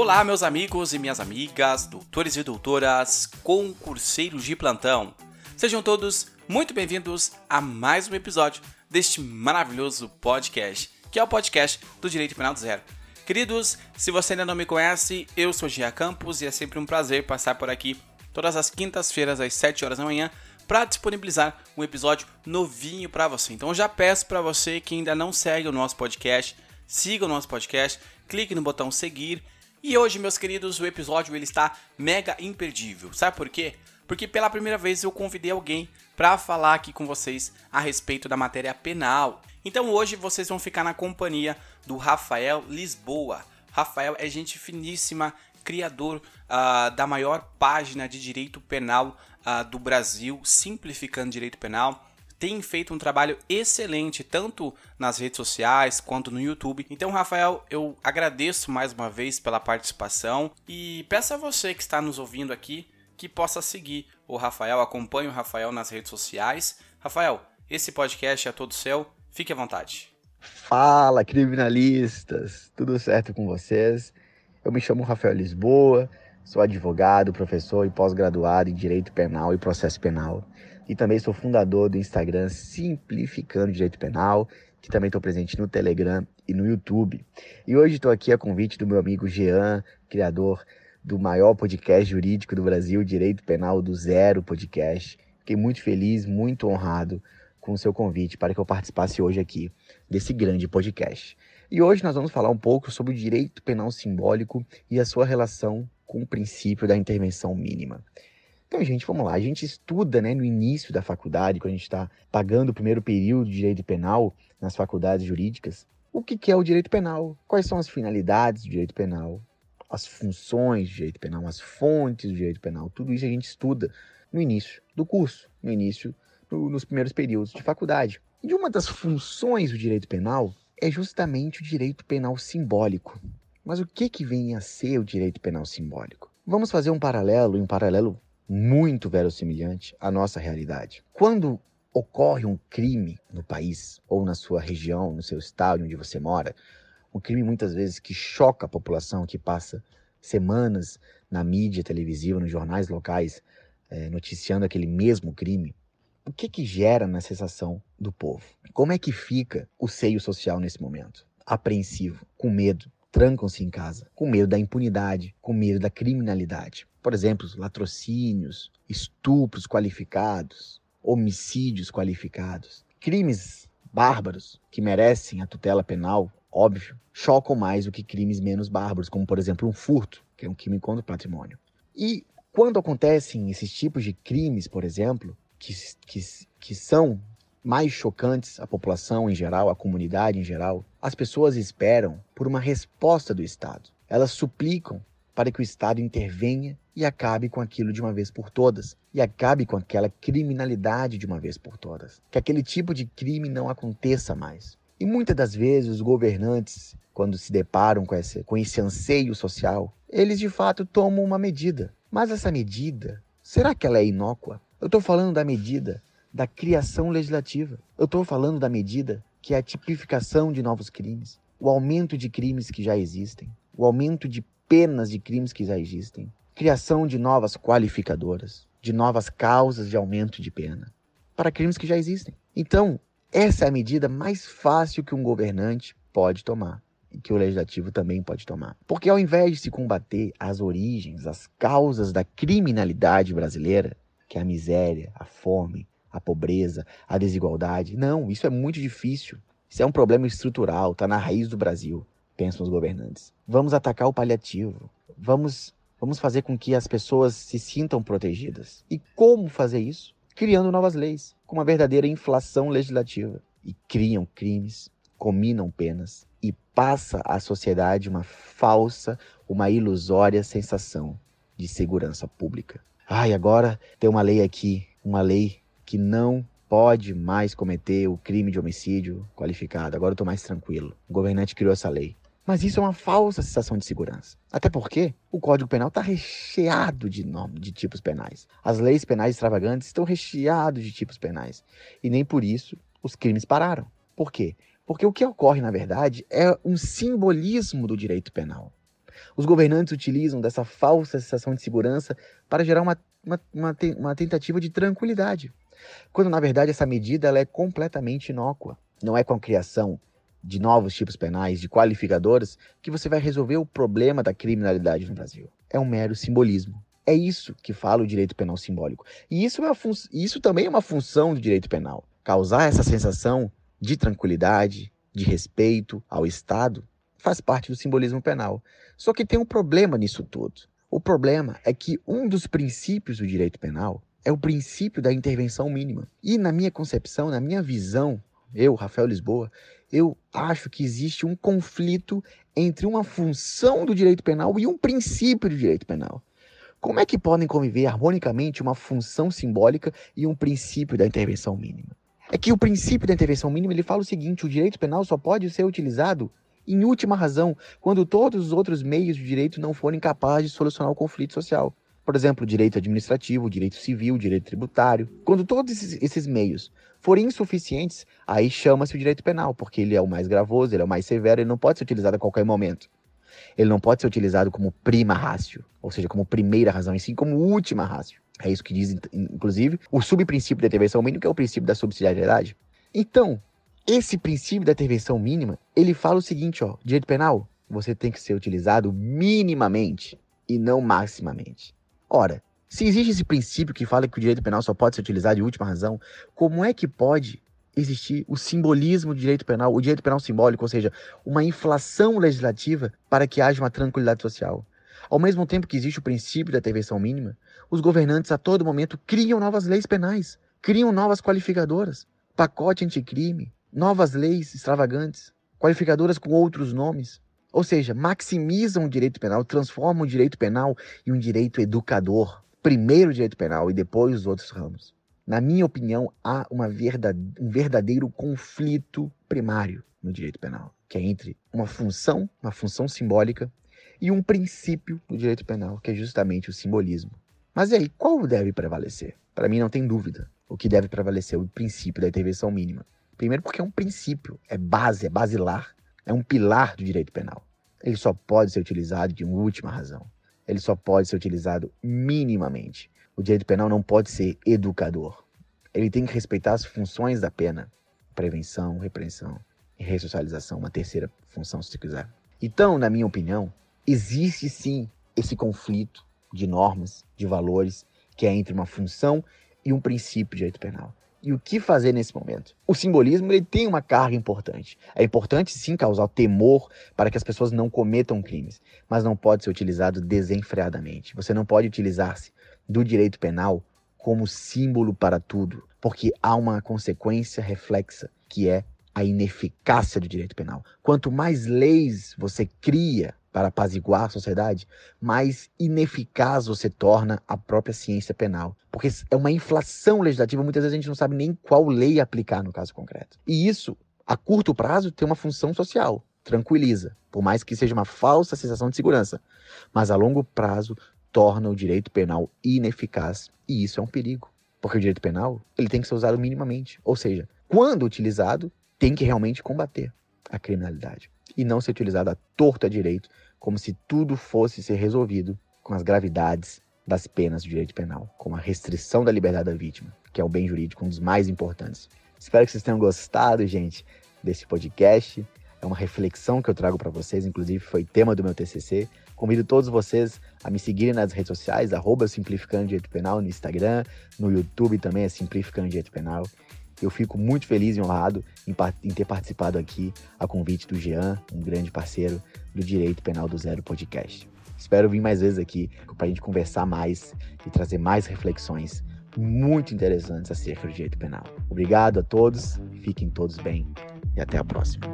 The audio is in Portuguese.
Olá, meus amigos e minhas amigas, doutores e doutoras, concurseiros de plantão. Sejam todos muito bem-vindos a mais um episódio deste maravilhoso podcast, que é o podcast do Direito Penal do Zero. Queridos, se você ainda não me conhece, eu sou Gia Campos e é sempre um prazer passar por aqui todas as quintas-feiras às 7 horas da manhã para disponibilizar um episódio novinho para você. Então já peço para você que ainda não segue o nosso podcast, siga o nosso podcast, clique no botão seguir. E hoje, meus queridos, o episódio ele está mega imperdível. Sabe por quê? Porque pela primeira vez eu convidei alguém para falar aqui com vocês a respeito da matéria penal. Então hoje vocês vão ficar na companhia do Rafael Lisboa. Rafael é gente finíssima, criador uh, da maior página de direito penal uh, do Brasil, simplificando direito penal. Tem feito um trabalho excelente, tanto nas redes sociais quanto no YouTube. Então, Rafael, eu agradeço mais uma vez pela participação e peço a você que está nos ouvindo aqui que possa seguir o Rafael, acompanhe o Rafael nas redes sociais. Rafael, esse podcast é todo seu, fique à vontade. Fala, criminalistas! Tudo certo com vocês? Eu me chamo Rafael Lisboa, sou advogado, professor e pós-graduado em Direito Penal e Processo Penal. E também sou fundador do Instagram Simplificando Direito Penal, que também estou presente no Telegram e no YouTube. E hoje estou aqui a convite do meu amigo Jean, criador do maior podcast jurídico do Brasil, Direito Penal do Zero Podcast. Fiquei muito feliz, muito honrado com o seu convite para que eu participasse hoje aqui desse grande podcast. E hoje nós vamos falar um pouco sobre o direito penal simbólico e a sua relação com o princípio da intervenção mínima. Então, gente, vamos lá. A gente estuda né, no início da faculdade, quando a gente está pagando o primeiro período de direito penal nas faculdades jurídicas, o que é o direito penal, quais são as finalidades do direito penal, as funções do direito penal, as fontes do direito penal, tudo isso a gente estuda no início do curso, no início, no, nos primeiros períodos de faculdade. E uma das funções do direito penal é justamente o direito penal simbólico. Mas o que, que vem a ser o direito penal simbólico? Vamos fazer um paralelo, um paralelo muito verossimilhante à nossa realidade. Quando ocorre um crime no país, ou na sua região, no seu estado onde você mora, um crime muitas vezes que choca a população, que passa semanas na mídia televisiva, nos jornais locais, é, noticiando aquele mesmo crime. O que que gera na sensação do povo? Como é que fica o seio social nesse momento? Apreensivo, com medo, trancam-se em casa, com medo da impunidade, com medo da criminalidade. Por exemplo, latrocínios, estupros qualificados, homicídios qualificados, crimes bárbaros que merecem a tutela penal óbvio, chocam mais do que crimes menos bárbaros, como por exemplo um furto, que é um crime contra o patrimônio. E quando acontecem esses tipos de crimes, por exemplo, que, que, que são mais chocantes à população em geral, à comunidade em geral, as pessoas esperam por uma resposta do Estado. Elas suplicam para que o Estado intervenha e acabe com aquilo de uma vez por todas, e acabe com aquela criminalidade de uma vez por todas. Que aquele tipo de crime não aconteça mais. E muitas das vezes os governantes, quando se deparam com esse, com esse anseio social, eles de fato tomam uma medida. Mas essa medida, será que ela é inócua? Eu estou falando da medida da criação legislativa. Eu estou falando da medida que é a tipificação de novos crimes, o aumento de crimes que já existem, o aumento de penas de crimes que já existem, criação de novas qualificadoras, de novas causas de aumento de pena para crimes que já existem. Então, essa é a medida mais fácil que um governante pode tomar e que o legislativo também pode tomar. Porque ao invés de se combater as origens, as causas da criminalidade brasileira, que é a miséria, a fome, a pobreza, a desigualdade, não, isso é muito difícil. Isso é um problema estrutural, está na raiz do Brasil, pensam os governantes. Vamos atacar o paliativo. Vamos, vamos fazer com que as pessoas se sintam protegidas. E como fazer isso? criando novas leis, com uma verdadeira inflação legislativa. E criam crimes, cominam penas e passa à sociedade uma falsa, uma ilusória sensação de segurança pública. Ai, agora tem uma lei aqui, uma lei que não pode mais cometer o crime de homicídio qualificado. Agora eu estou mais tranquilo. O governante criou essa lei. Mas isso é uma falsa sensação de segurança. Até porque o Código Penal está recheado de nomes, de tipos penais. As leis penais extravagantes estão recheadas de tipos penais. E nem por isso os crimes pararam. Por quê? Porque o que ocorre, na verdade, é um simbolismo do direito penal. Os governantes utilizam dessa falsa sensação de segurança para gerar uma, uma, uma, uma tentativa de tranquilidade, quando na verdade essa medida ela é completamente inócua. Não é com a criação de novos tipos penais, de qualificadoras, que você vai resolver o problema da criminalidade no Brasil. É um mero simbolismo. É isso que fala o direito penal simbólico. E isso, é isso também é uma função do direito penal. Causar essa sensação de tranquilidade, de respeito ao Estado, faz parte do simbolismo penal. Só que tem um problema nisso tudo. O problema é que um dos princípios do direito penal é o princípio da intervenção mínima. E na minha concepção, na minha visão, eu, Rafael Lisboa, eu acho que existe um conflito entre uma função do direito penal e um princípio do direito penal. Como é que podem conviver harmonicamente uma função simbólica e um princípio da intervenção mínima? É que o princípio da intervenção mínima ele fala o seguinte: o direito penal só pode ser utilizado em última razão quando todos os outros meios de direito não forem capazes de solucionar o conflito social. Por exemplo, direito administrativo, direito civil, direito tributário. Quando todos esses, esses meios forem insuficientes, aí chama-se o direito penal, porque ele é o mais gravoso, ele é o mais severo, ele não pode ser utilizado a qualquer momento. Ele não pode ser utilizado como prima ratio, ou seja, como primeira razão, e sim como última ratio. É isso que diz, inclusive, o subprincípio da intervenção mínima, que é o princípio da subsidiariedade. Então, esse princípio da intervenção mínima, ele fala o seguinte, ó, direito penal, você tem que ser utilizado minimamente e não maximamente. Ora, se existe esse princípio que fala que o direito penal só pode ser utilizado de última razão, como é que pode existir o simbolismo do direito penal, o direito penal simbólico, ou seja, uma inflação legislativa para que haja uma tranquilidade social? Ao mesmo tempo que existe o princípio da intervenção mínima, os governantes a todo momento criam novas leis penais, criam novas qualificadoras, pacote anticrime, novas leis extravagantes, qualificadoras com outros nomes. Ou seja, maximizam o direito penal, transformam o direito penal em um direito educador. Primeiro o direito penal e depois os outros ramos. Na minha opinião, há verdade, um verdadeiro conflito primário no direito penal, que é entre uma função, uma função simbólica, e um princípio do direito penal, que é justamente o simbolismo. Mas e aí, qual deve prevalecer? Para mim não tem dúvida. O que deve prevalecer é o princípio da intervenção mínima. Primeiro porque é um princípio, é base, é basilar, é um pilar do direito penal ele só pode ser utilizado de última razão. Ele só pode ser utilizado minimamente. O direito penal não pode ser educador. Ele tem que respeitar as funções da pena: prevenção, repreensão e ressocialização, uma terceira função, se quiser. Então, na minha opinião, existe sim esse conflito de normas, de valores, que é entre uma função e um princípio de direito penal e o que fazer nesse momento. O simbolismo ele tem uma carga importante. É importante sim causar temor para que as pessoas não cometam crimes, mas não pode ser utilizado desenfreadamente. Você não pode utilizar-se do direito penal como símbolo para tudo, porque há uma consequência reflexa que é a ineficácia do direito penal. Quanto mais leis você cria para apaziguar a sociedade, mais ineficaz você torna a própria ciência penal. Porque é uma inflação legislativa, muitas vezes a gente não sabe nem qual lei aplicar no caso concreto. E isso, a curto prazo, tem uma função social, tranquiliza, por mais que seja uma falsa sensação de segurança. Mas a longo prazo torna o direito penal ineficaz, e isso é um perigo. Porque o direito penal, ele tem que ser usado minimamente, ou seja, quando utilizado, tem que realmente combater a criminalidade e não ser utilizado à torta direito, como se tudo fosse ser resolvido com as gravidades das penas do direito penal, como a restrição da liberdade da vítima, que é o bem jurídico, um dos mais importantes. Espero que vocês tenham gostado, gente, desse podcast. É uma reflexão que eu trago para vocês, inclusive foi tema do meu TCC. Convido todos vocês a me seguirem nas redes sociais, arroba Simplificando Direito Penal, no Instagram, no YouTube também é Simplificando Direito Penal. Eu fico muito feliz e honrado em, em, ter participado aqui a convite do Jean, um grande parceiro do Direito Penal do Zero Podcast. Espero vir mais vezes aqui para a gente conversar mais e trazer mais reflexões muito interessantes acerca do direito penal. Obrigado a todos, fiquem todos bem e até a próxima.